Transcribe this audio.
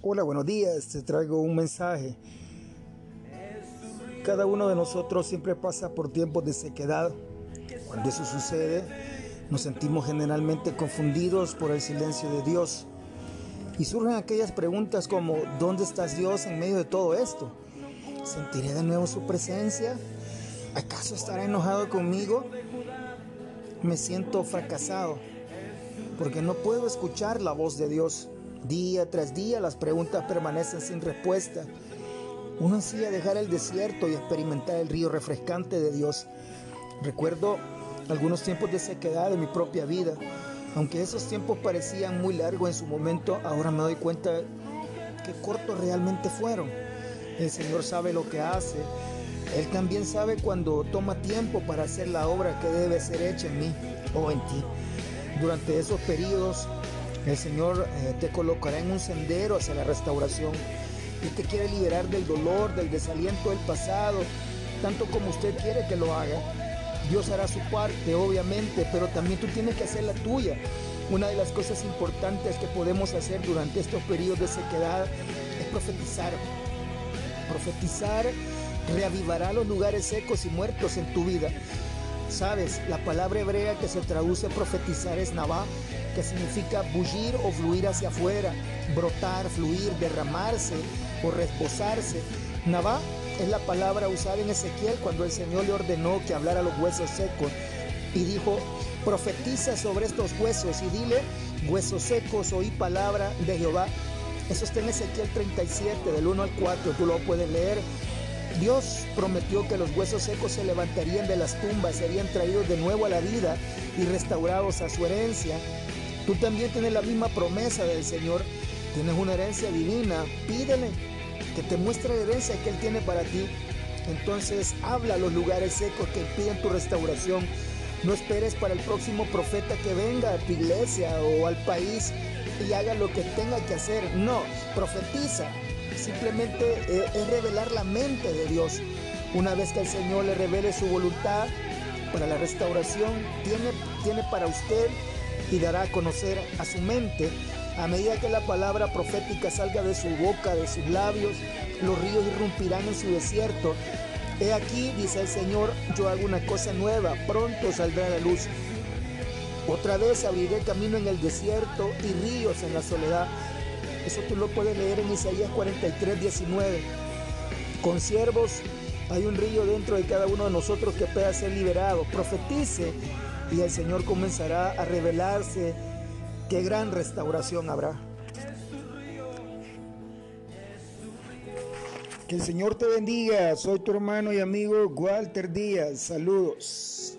Hola, buenos días. Te traigo un mensaje. Cada uno de nosotros siempre pasa por tiempos de sequedad. Cuando eso sucede, nos sentimos generalmente confundidos por el silencio de Dios. Y surgen aquellas preguntas como, ¿dónde estás Dios en medio de todo esto? ¿Sentiré de nuevo su presencia? ¿Acaso estará enojado conmigo? Me siento fracasado porque no puedo escuchar la voz de Dios. Día tras día las preguntas permanecen sin respuesta. Uno ansía dejar el desierto y experimentar el río refrescante de Dios. Recuerdo algunos tiempos de sequedad de mi propia vida. Aunque esos tiempos parecían muy largos en su momento, ahora me doy cuenta que cortos realmente fueron. El Señor sabe lo que hace. Él también sabe cuando toma tiempo para hacer la obra que debe ser hecha en mí o en ti. Durante esos periodos el Señor eh, te colocará en un sendero hacia la restauración y te quiere liberar del dolor, del desaliento del pasado, tanto como usted quiere que lo haga. Dios hará su parte, obviamente, pero también tú tienes que hacer la tuya. Una de las cosas importantes que podemos hacer durante estos periodos de sequedad es profetizar. Profetizar reavivará los lugares secos y muertos en tu vida. Sabes, la palabra hebrea que se traduce profetizar es navá, que significa bullir o fluir hacia afuera, brotar, fluir, derramarse o reposarse. Navá es la palabra usada en Ezequiel cuando el Señor le ordenó que hablara a los huesos secos y dijo, profetiza sobre estos huesos y dile, huesos secos, oí palabra de Jehová. Eso está en Ezequiel 37, del 1 al 4, tú lo puedes leer Dios prometió que los huesos secos se levantarían de las tumbas, serían traídos de nuevo a la vida y restaurados a su herencia. Tú también tienes la misma promesa del Señor. Tienes una herencia divina. Pídele que te muestre la herencia que Él tiene para ti. Entonces habla a los lugares secos que impiden tu restauración. No esperes para el próximo profeta que venga a tu iglesia o al país y haga lo que tenga que hacer. No, profetiza simplemente eh, es revelar la mente de Dios. Una vez que el Señor le revele su voluntad para la restauración, tiene, tiene para usted y dará a conocer a su mente. A medida que la palabra profética salga de su boca, de sus labios, los ríos irrumpirán en su desierto. He aquí, dice el Señor, yo hago una cosa nueva, pronto saldrá la luz. Otra vez abriré camino en el desierto y ríos en la soledad. Eso tú lo puedes leer en Isaías 43, 19. Con siervos hay un río dentro de cada uno de nosotros que pueda ser liberado. Profetice y el Señor comenzará a revelarse qué gran restauración habrá. Que el Señor te bendiga. Soy tu hermano y amigo Walter Díaz. Saludos.